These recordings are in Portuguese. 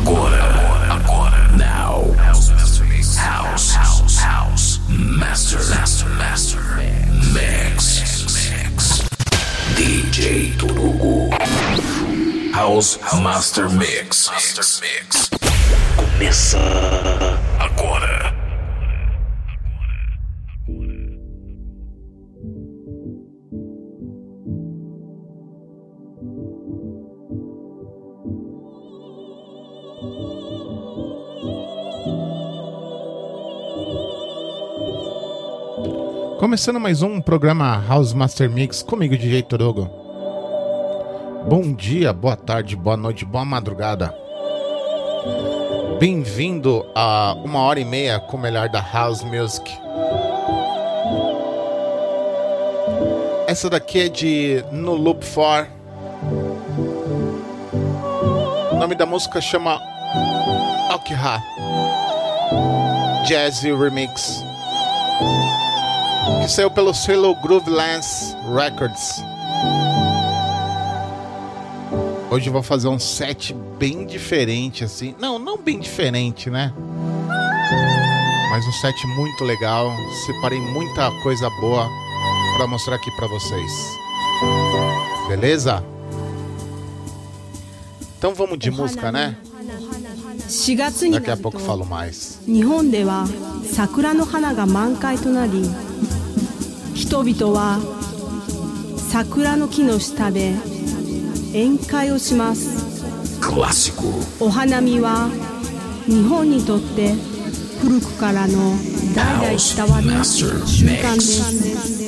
Agora, agora, now. House, house, house, house. Master, master, master. Mix, mix. DJ Turugo. House Master Mix. Master Mix. Começa Começando mais um programa House Master Mix comigo, DJ Torogo. Bom dia, boa tarde, boa noite, boa madrugada. Bem-vindo a uma hora e meia com o melhor da House Music. Essa daqui é de No Loop 4. O nome da música chama Okha Jazzy Remix que saiu pelo selo Groove Lance Records. Hoje eu vou fazer um set bem diferente, assim. Não, não bem diferente, né? Mas um set muito legal. Separei muita coisa boa para mostrar aqui para vocês. Beleza? Então vamos de música, né? Daqui a pouco falo mais. 日本では桜の花が満開となり 人々は桜の木の下で宴会をします。お花見は日本にとって古くからの代々伝わる習慣です。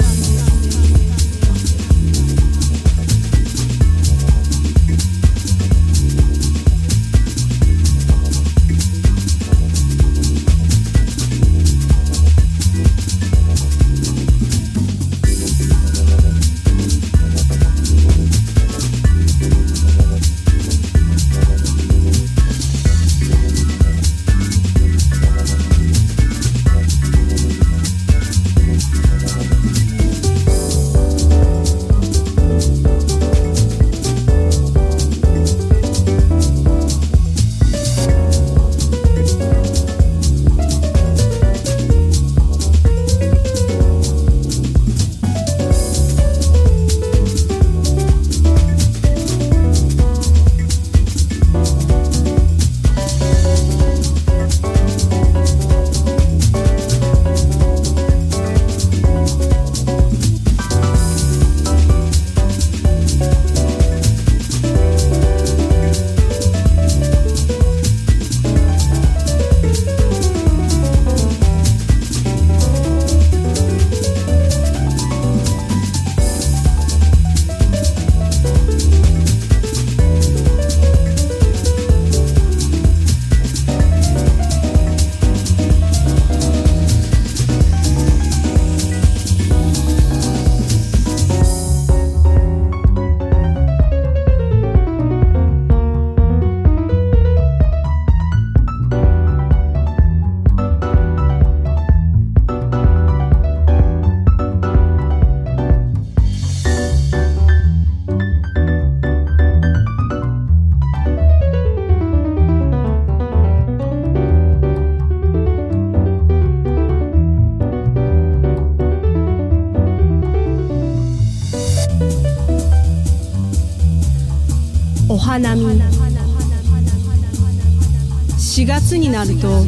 になると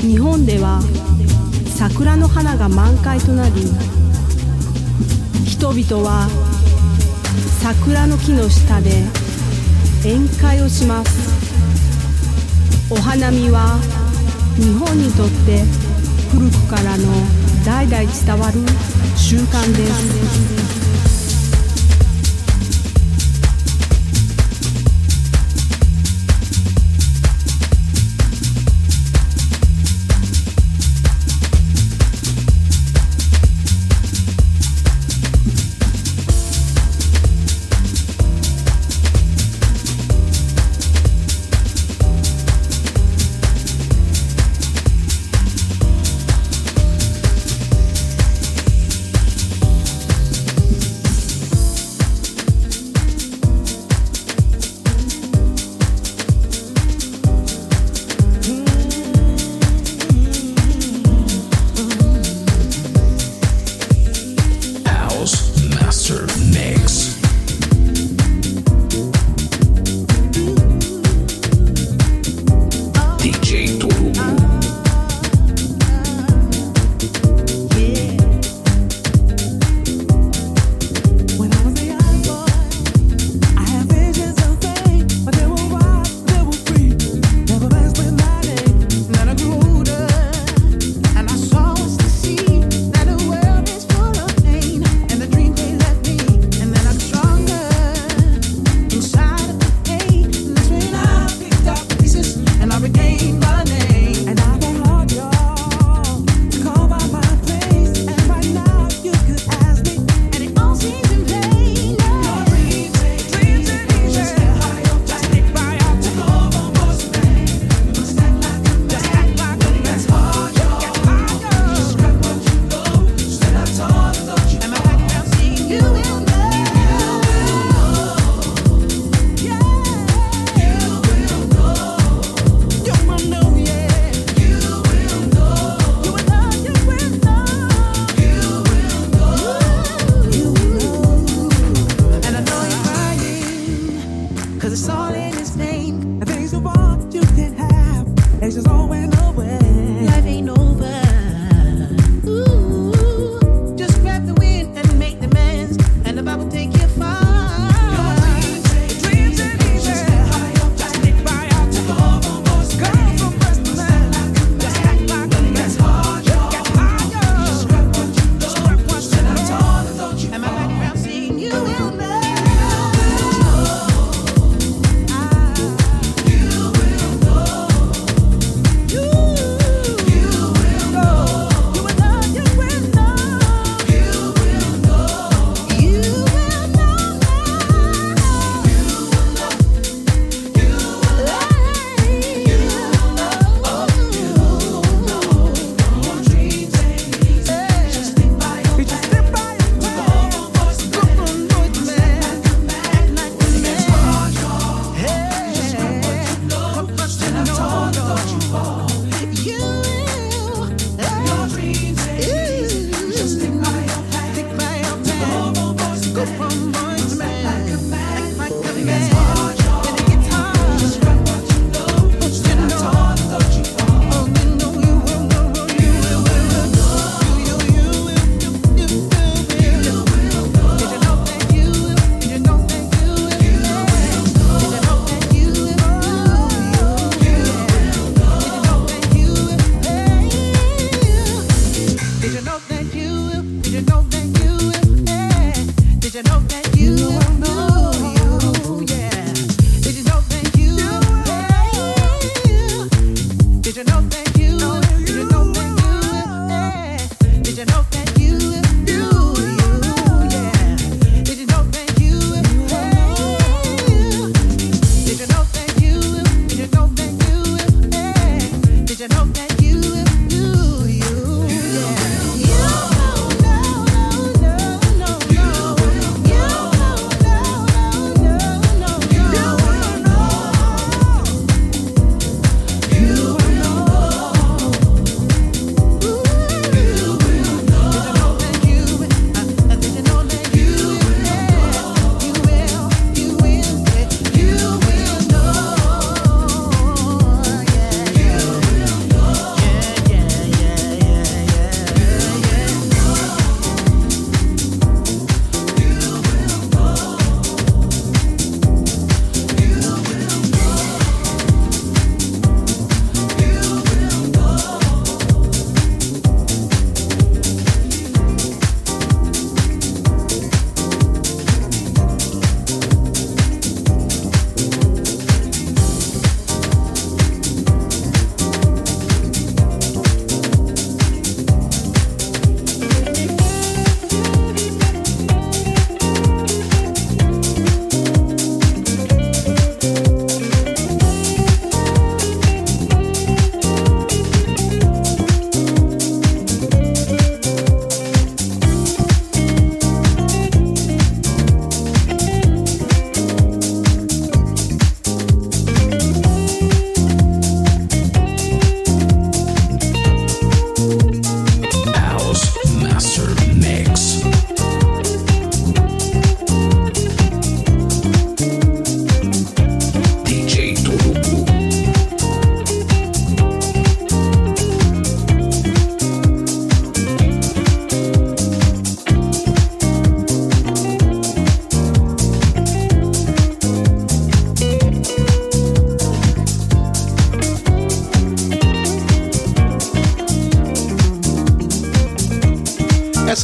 日本では桜の花が満開となり人々は桜の木の下で宴会をします。お花見は日本にとって古くからの代々伝わる習慣です。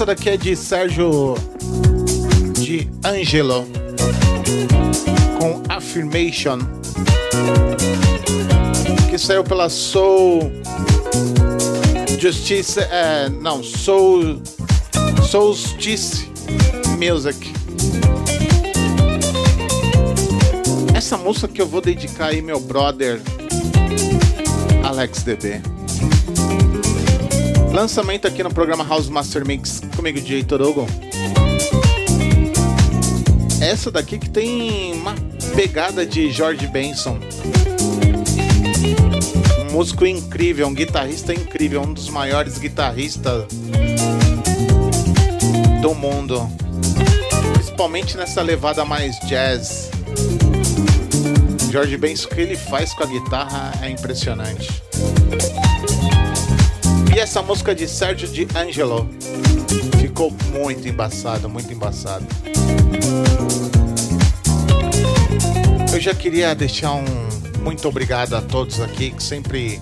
Daqui é de Sérgio de Angelo com Affirmation que saiu pela Soul Justice, é, não, Soul Solstice Music. Essa música que eu vou dedicar aí meu brother Alex DB. Lançamento aqui no programa House Master Mix comigo, DJ Torogo. Essa daqui que tem uma pegada de George Benson. Um músico incrível, um guitarrista incrível, um dos maiores guitarristas do mundo. Principalmente nessa levada mais jazz. Jorge Benson, o que ele faz com a guitarra é impressionante. E essa música de Sérgio de Angelo muito embaçada, muito embaçada. Eu já queria deixar um muito obrigado a todos aqui que sempre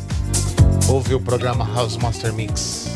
ouve o programa House Master Mix.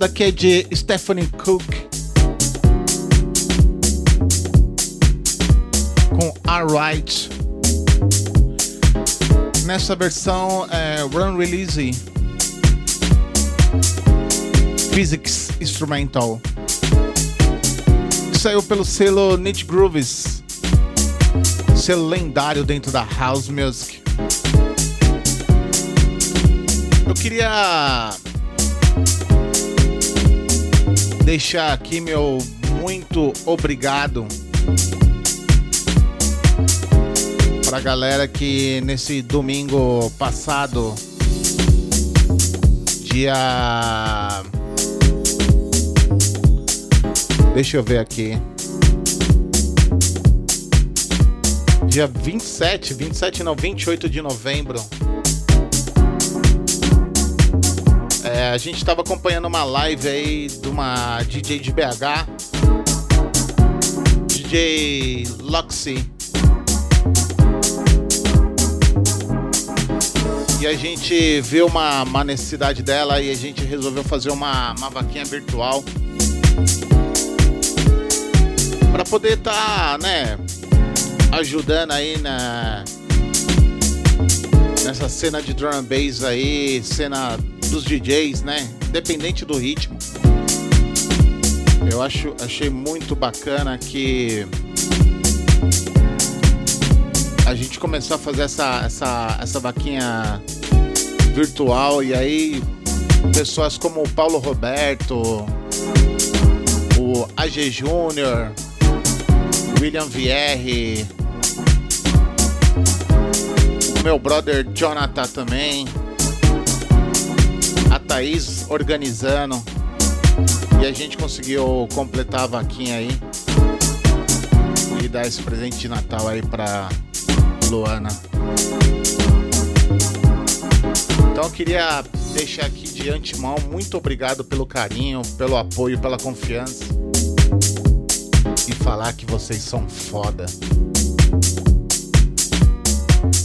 Daqui é de Stephanie Cook. Com Alright. Nessa versão é Run Release Physics Instrumental. Saiu pelo selo Nit Grooves, selo lendário dentro da House Music. Eu queria deixar aqui meu muito obrigado para a galera que nesse domingo passado, dia. Deixa eu ver aqui. Dia 27, 27 não, 28 de novembro. A gente estava acompanhando uma live aí de uma DJ de BH, DJ Luxy. E a gente viu uma, uma, necessidade dela e a gente resolveu fazer uma, uma vaquinha virtual para poder estar, tá, né, ajudando aí na nessa cena de drum and bass aí, cena dos DJs, né? Independente do ritmo. Eu acho, achei muito bacana que a gente começou a fazer essa, essa, essa vaquinha virtual e aí pessoas como o Paulo Roberto, o AG Júnior, William Vierre, meu brother Jonathan também Thaís organizando. E a gente conseguiu completar a vaquinha aí. E dar esse presente de Natal aí pra Luana. Então eu queria deixar aqui de antemão muito obrigado pelo carinho, pelo apoio, pela confiança. E falar que vocês são foda.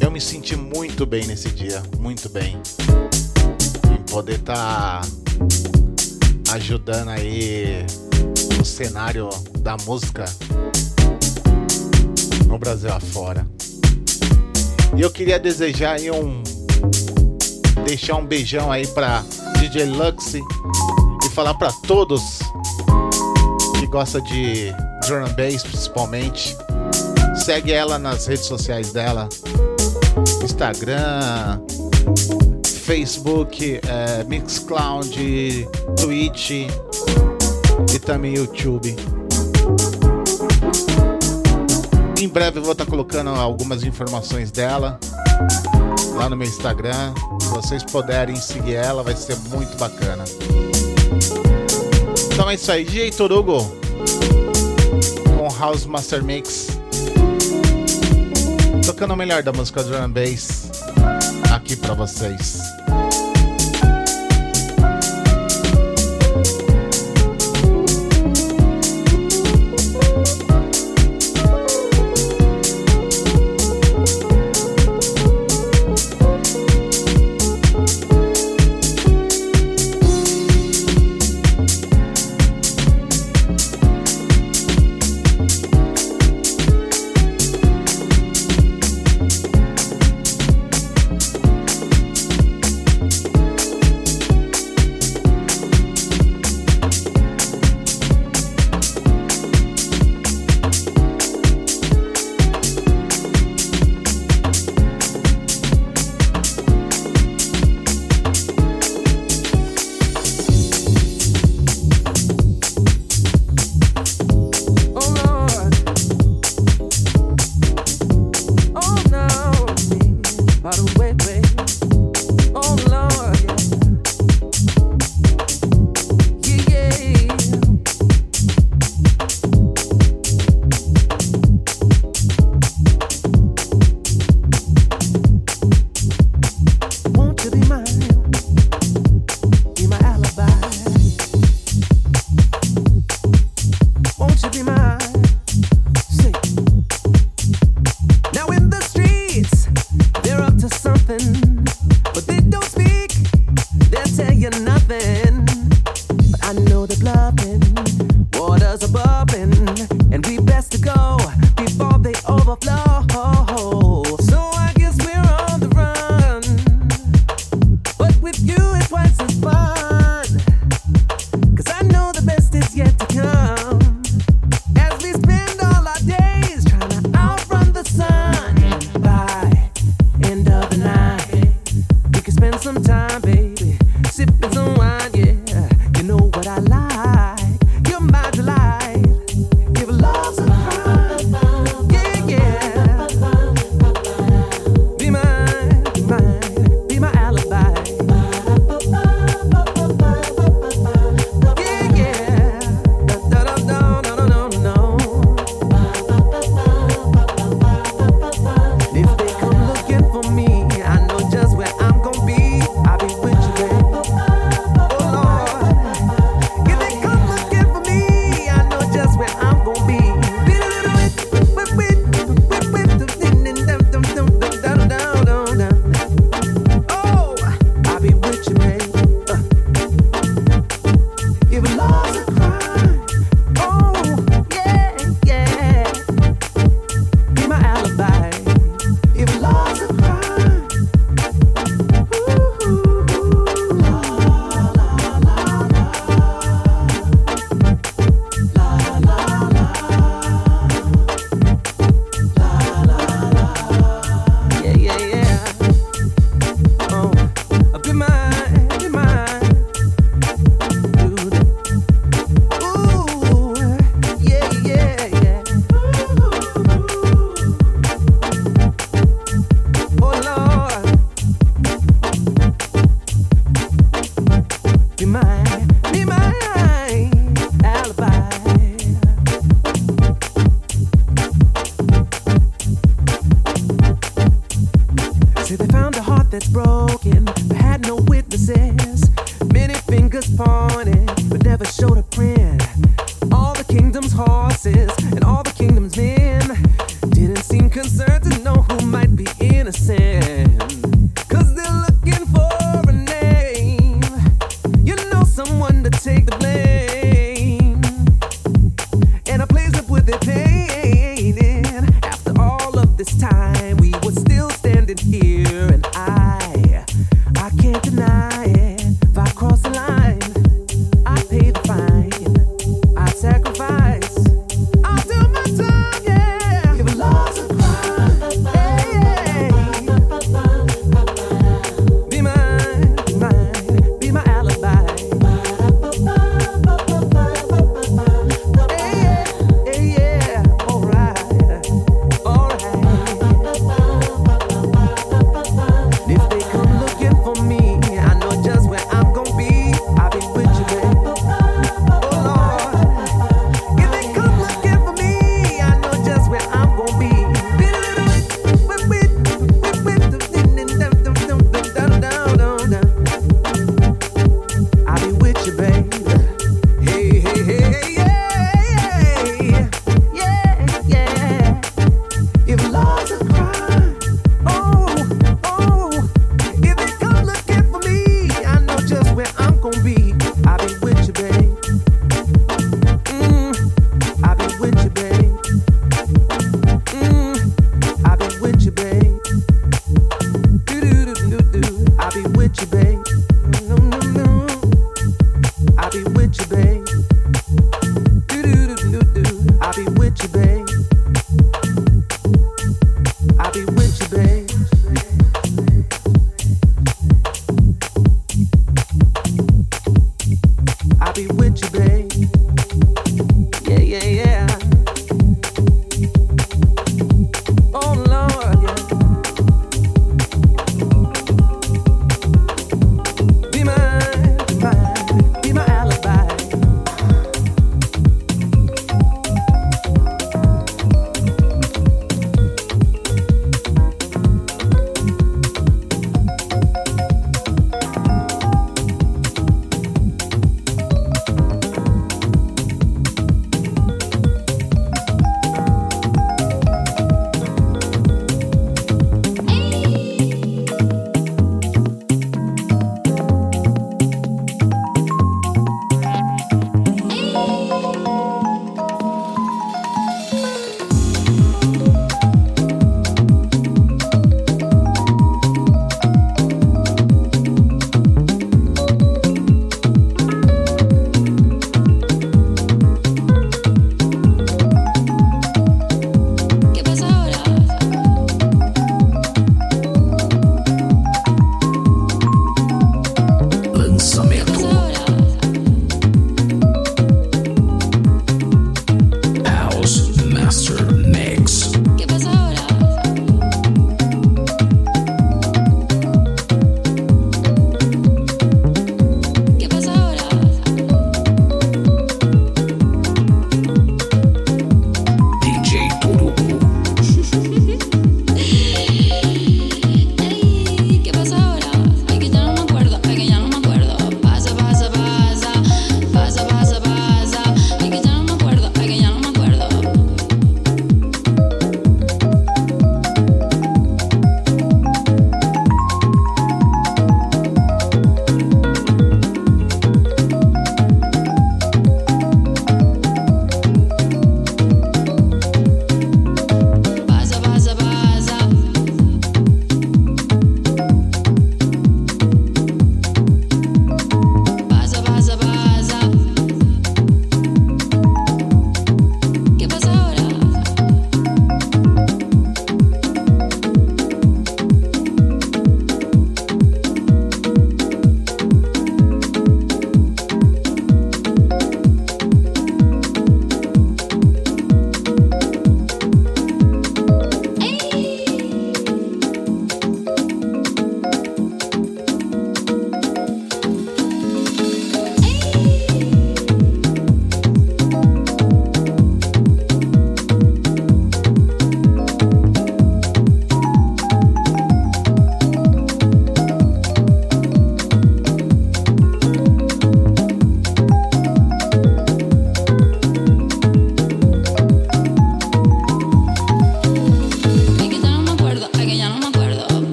Eu me senti muito bem nesse dia, muito bem poder estar tá ajudando aí o cenário da música no Brasil afora. E eu queria desejar aí um deixar um beijão aí para DJ Luxy e falar para todos que gosta de drum and bass principalmente. Segue ela nas redes sociais dela, Instagram, Facebook, é, Mixcloud, Twitch e também YouTube. Em breve eu vou estar colocando algumas informações dela lá no meu Instagram. Se vocês puderem seguir ela, vai ser muito bacana. Então é isso aí, DJ Torugo com House Master Mix. Tocando o melhor da música drum bass aqui para vocês.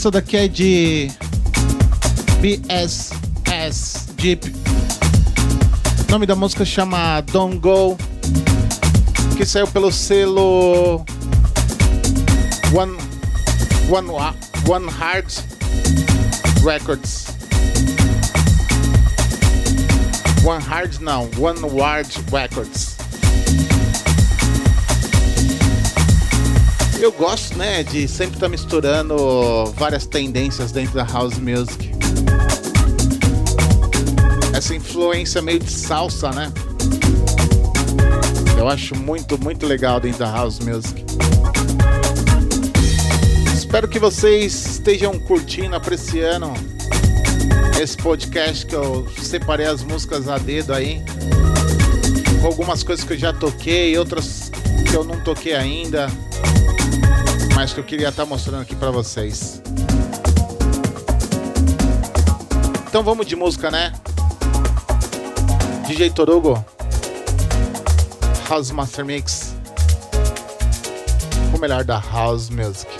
Essa daqui é de BSS Jeep. O nome da música chama Don't Go, que saiu pelo selo One One One Hard Records. One Hard não, One Ward Records. Eu gosto, né, de sempre estar tá misturando várias tendências dentro da house music. Essa influência meio de salsa, né? Eu acho muito, muito legal dentro da house music. Espero que vocês estejam curtindo, apreciando esse podcast que eu separei as músicas a dedo aí. Com algumas coisas que eu já toquei, outras que eu não toquei ainda mais que eu queria estar mostrando aqui para vocês. Então vamos de música, né? DJ Torugo, House Master Mix, o melhor da House Music.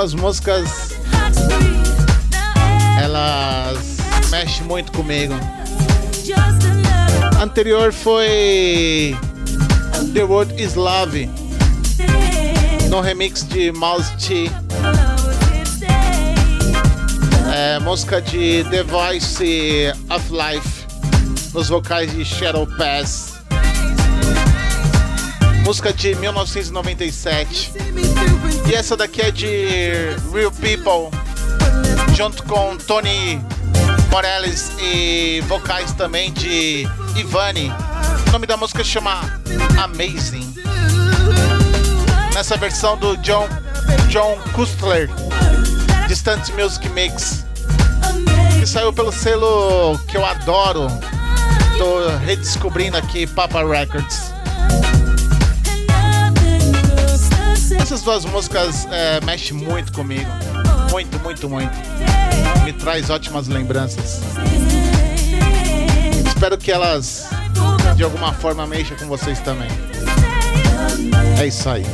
duas músicas elas mexem muito comigo. A anterior foi The World Is Love no remix de Mouse T. É, música de The Voice of Life nos vocais de Shadow Pass. Música de 1997. E essa daqui é de Real People, junto com Tony Morales e vocais também de Ivani. O nome da música chama Amazing. Nessa versão do John, John Kustler, Distant Music Mix, que saiu pelo selo que eu adoro. Tô redescobrindo aqui, Papa Records. Essas duas músicas é, mexem muito comigo. Muito, muito, muito. Me traz ótimas lembranças. Espero que elas de alguma forma mexam com vocês também. É isso aí.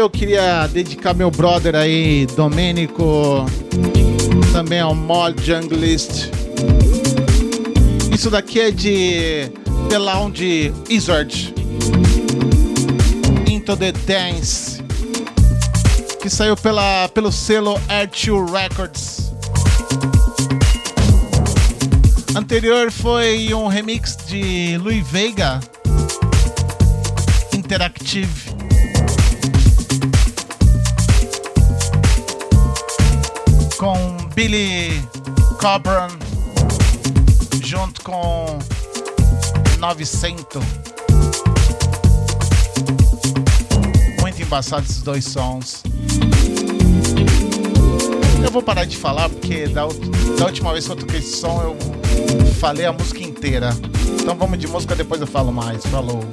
Eu queria dedicar meu brother aí, Domênico, também ao Mod Junglist. Isso daqui é de The Lounge Wizard. Into the Dance. Que saiu pela, pelo selo R2 Records. Anterior foi um remix de Louis Vega. Interactive. Billy Cobran junto com 900. Muito embaçado esses dois sons. Eu vou parar de falar porque da, da última vez que eu toquei esse som eu falei a música inteira. Então vamos de música, depois eu falo mais. Falou.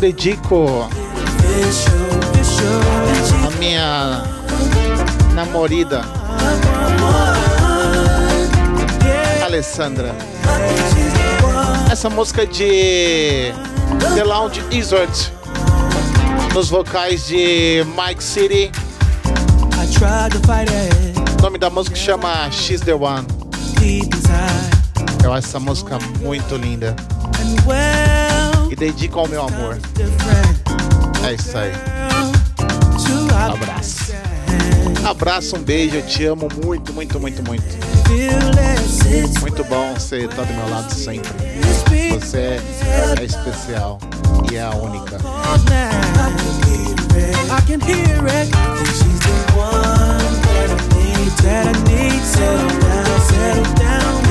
Dedico a minha namorada Alessandra. Essa música é de The Lounge Resort nos vocais de Mike City. O nome da música chama She's the One. Eu acho essa música muito linda. E dedico ao meu amor. É isso aí. Abraço. Abraço, um beijo, eu te amo muito, muito, muito, muito. Muito bom você estar do meu lado sempre. Você é especial e é a única. Settle down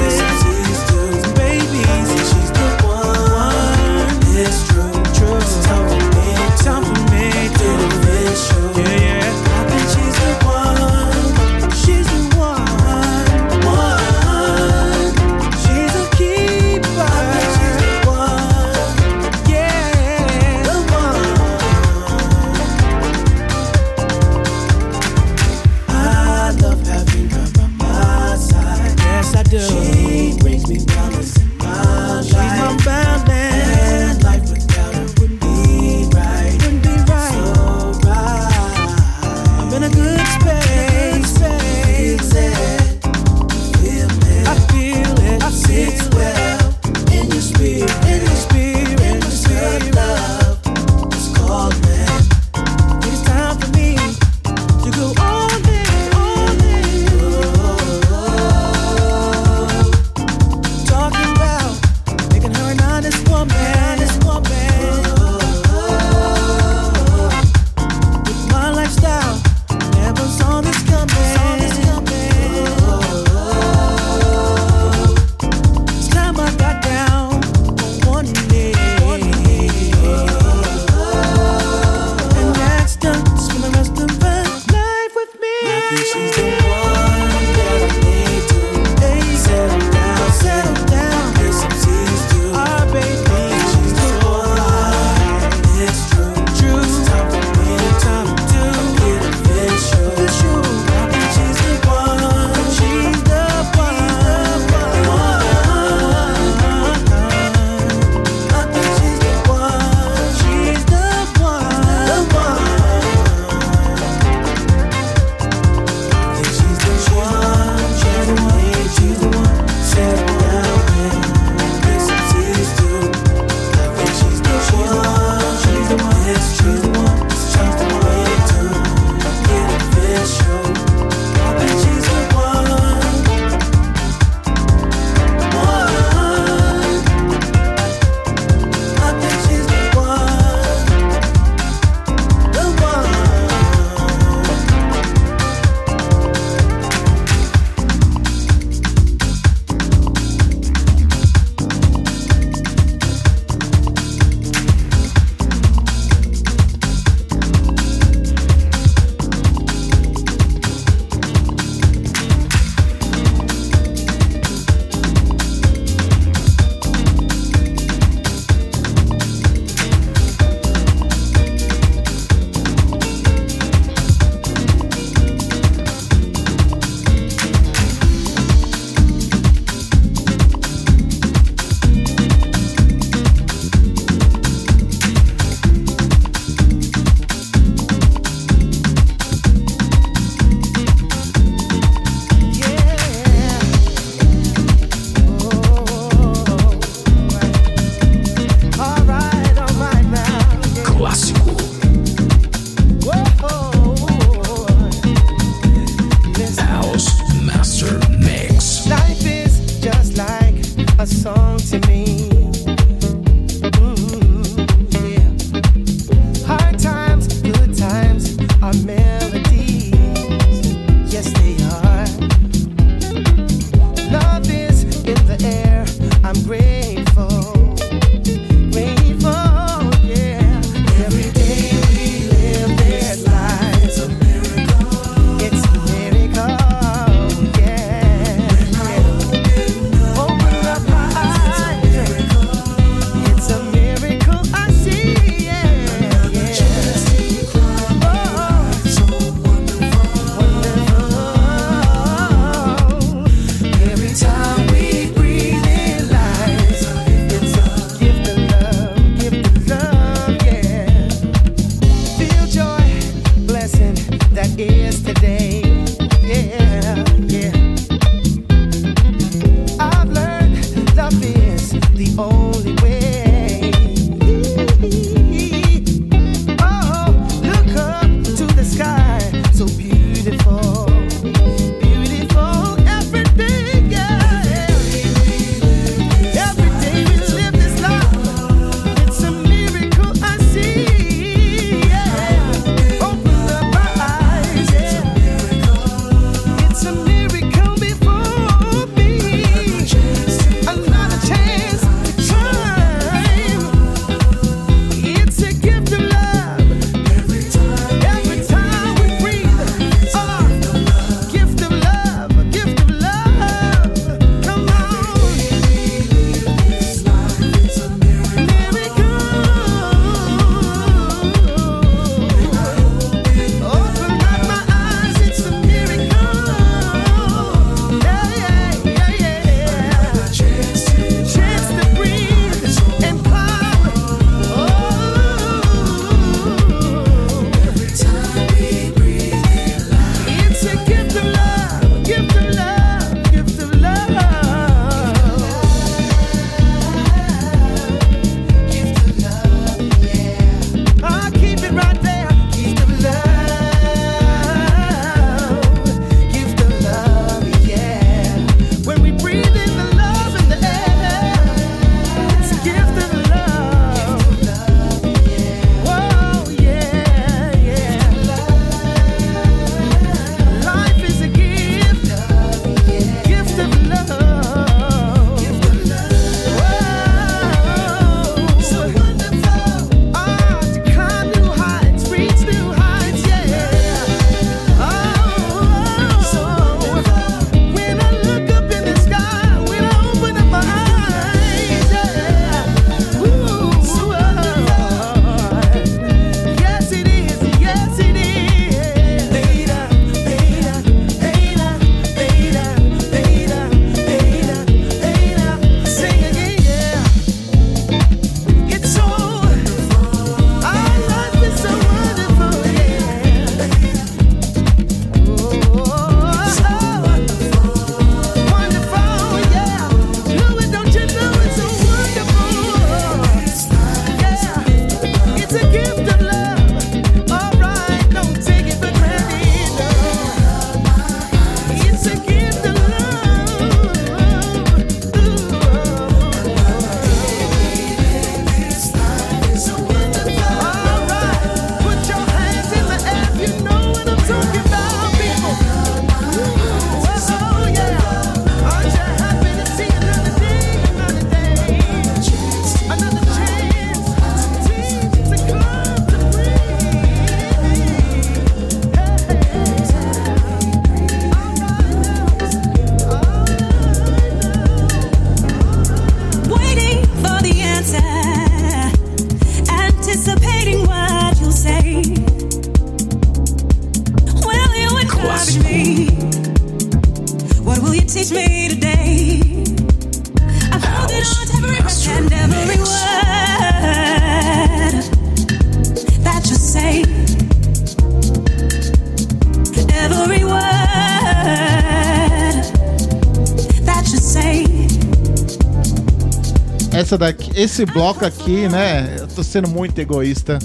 esse bloco aqui, né? Eu tô sendo muito egoísta.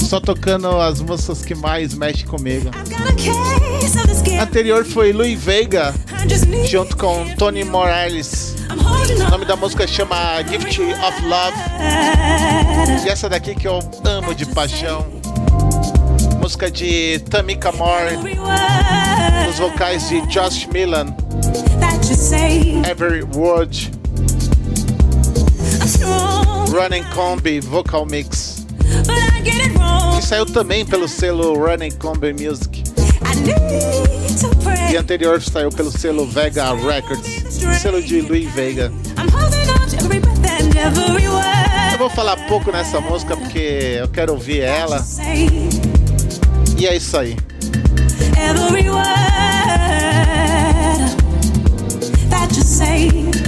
Só tocando as músicas que mais mexem comigo. A. Anterior foi Louis need. junto com Tony Morales. O nome da música chama Gift of Love. E essa daqui que eu amo de paixão. Música de Tamika Moore, os vocais de Josh Milan. Every Word, Running Combi Vocal Mix, que saiu também pelo selo Running Combi Music. E anterior saiu pelo selo Vega Records, selo de Louis every Eu vou falar pouco nessa música porque eu quero ouvir ela. E é isso aí. every word that you say.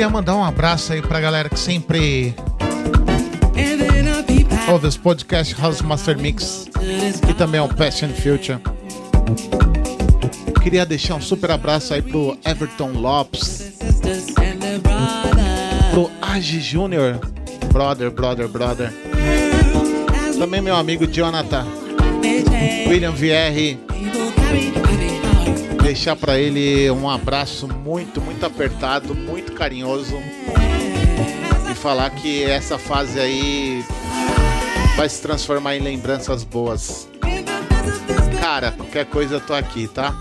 queria mandar um abraço aí pra galera que sempre ouve os podcast House Master Mix e também o Past and Future. Queria deixar um super abraço aí pro Everton Lopes, pro Agi Júnior, brother, brother, brother. Também meu amigo Jonathan, William VR. Deixar pra ele um abraço muito, muito apertado, muito carinhoso. E falar que essa fase aí vai se transformar em lembranças boas. Cara, qualquer coisa eu tô aqui, tá?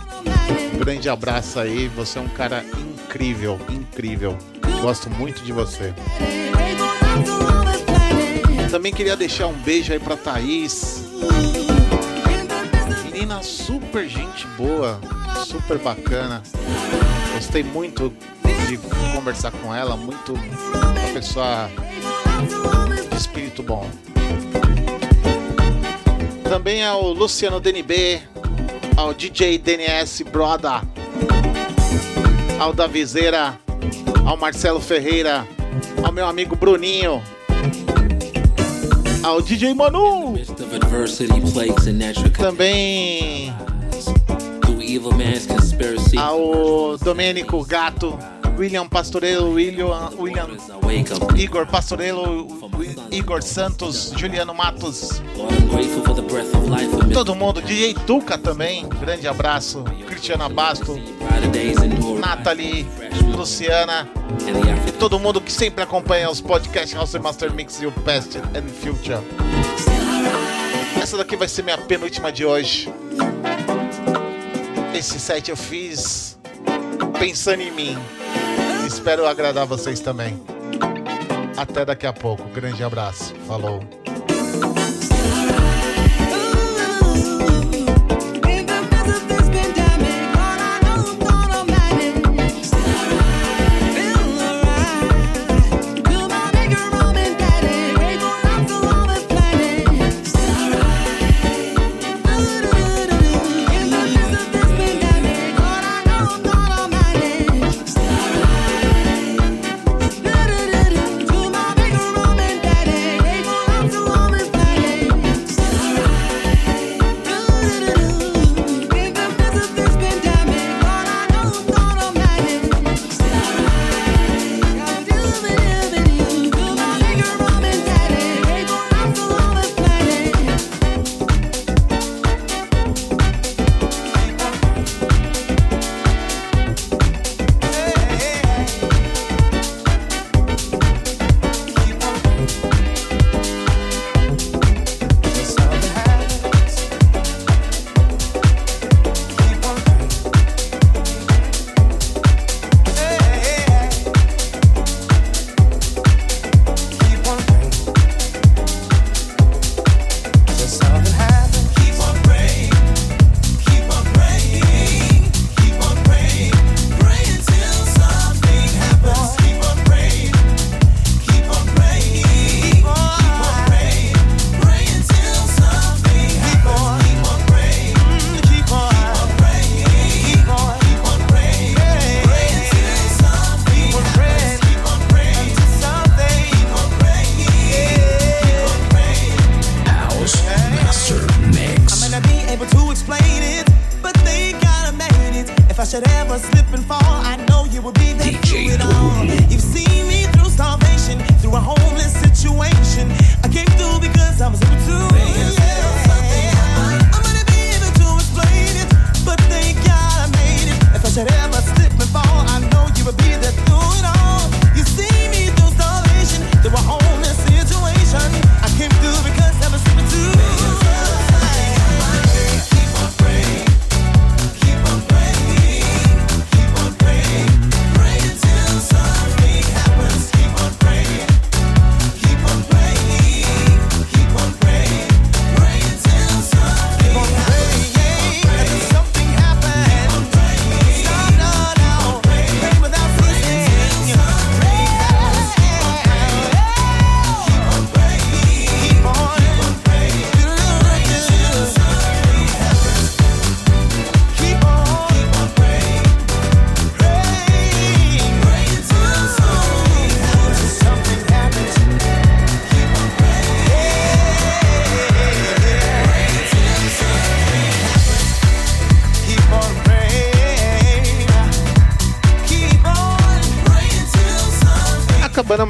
Um grande abraço aí, você é um cara incrível, incrível. Gosto muito de você. Também queria deixar um beijo aí pra Thaís. Menina super gente boa, super bacana. Gostei muito de conversar com ela, muito uma pessoa de espírito bom. Também ao Luciano DNB, ao DJ DNS Broda, ao Davizeira, ao Marcelo Ferreira, ao meu amigo Bruninho, ao DJ Manu, também evil man's conspiracy. ao Domênico Gato, William Pastorello, William, William Igor Pastorello, Igor Santos, Juliano Matos, todo mundo, DJ Tuca também, grande abraço, Cristiana Basto. Nathalie, Luciana, African todo mundo que sempre acompanha os podcasts House Master Mix e o Past and Future. Essa daqui vai ser minha penúltima de hoje. Esse set eu fiz pensando em mim. Espero agradar vocês também. Até daqui a pouco. Grande abraço. Falou.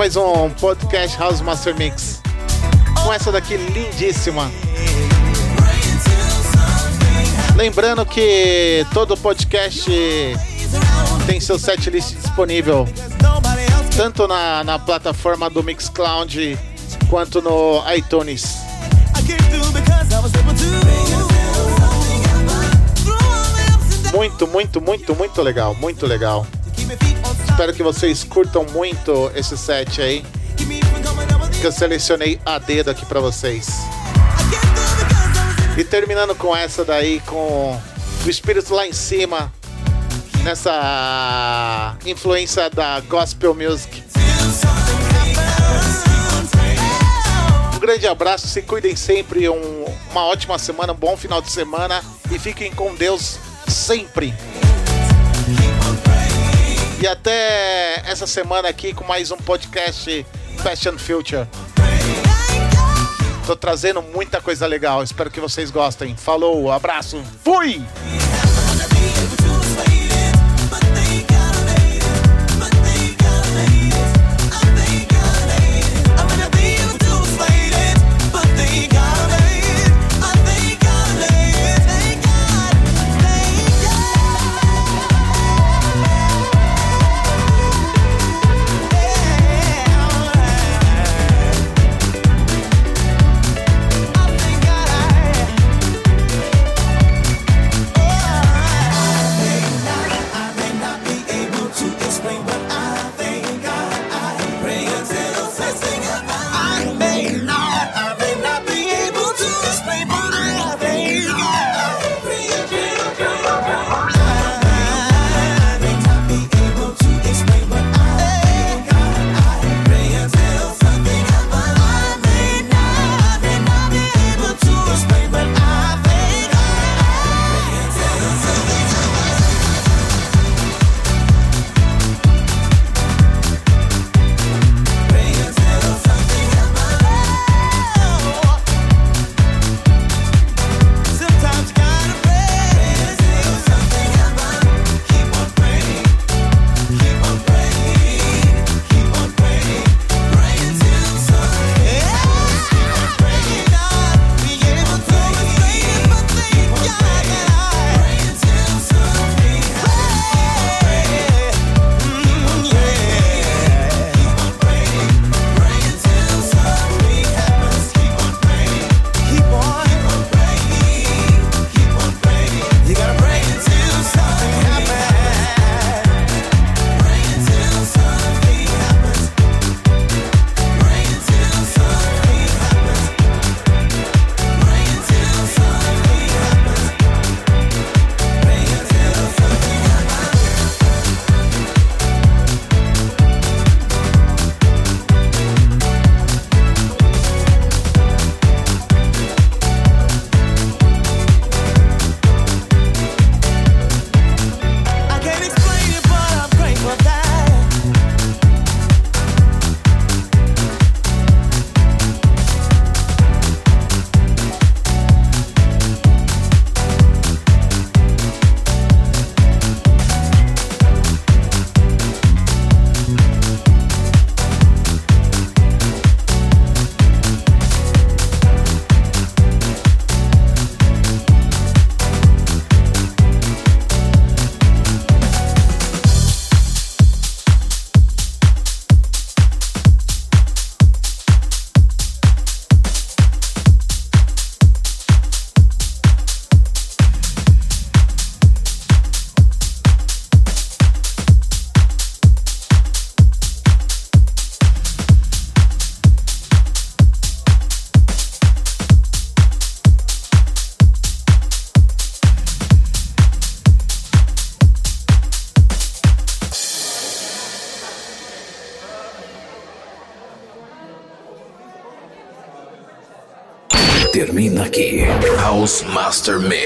Mais um podcast House Master Mix. Com essa daqui lindíssima. Lembrando que todo podcast tem seu setlist disponível tanto na, na plataforma do Mixcloud quanto no iTunes. Muito, muito, muito, muito legal, muito legal. Espero que vocês curtam muito esse set aí, que eu selecionei a dedo aqui pra vocês. E terminando com essa daí, com o espírito lá em cima, nessa influência da gospel music. Um grande abraço, se cuidem sempre, um- uma ótima semana, um bom final de semana e fiquem com Deus sempre. E até essa semana aqui com mais um podcast Fashion Future. Tô trazendo muita coisa legal, espero que vocês gostem. Falou, abraço, fui! Master Mix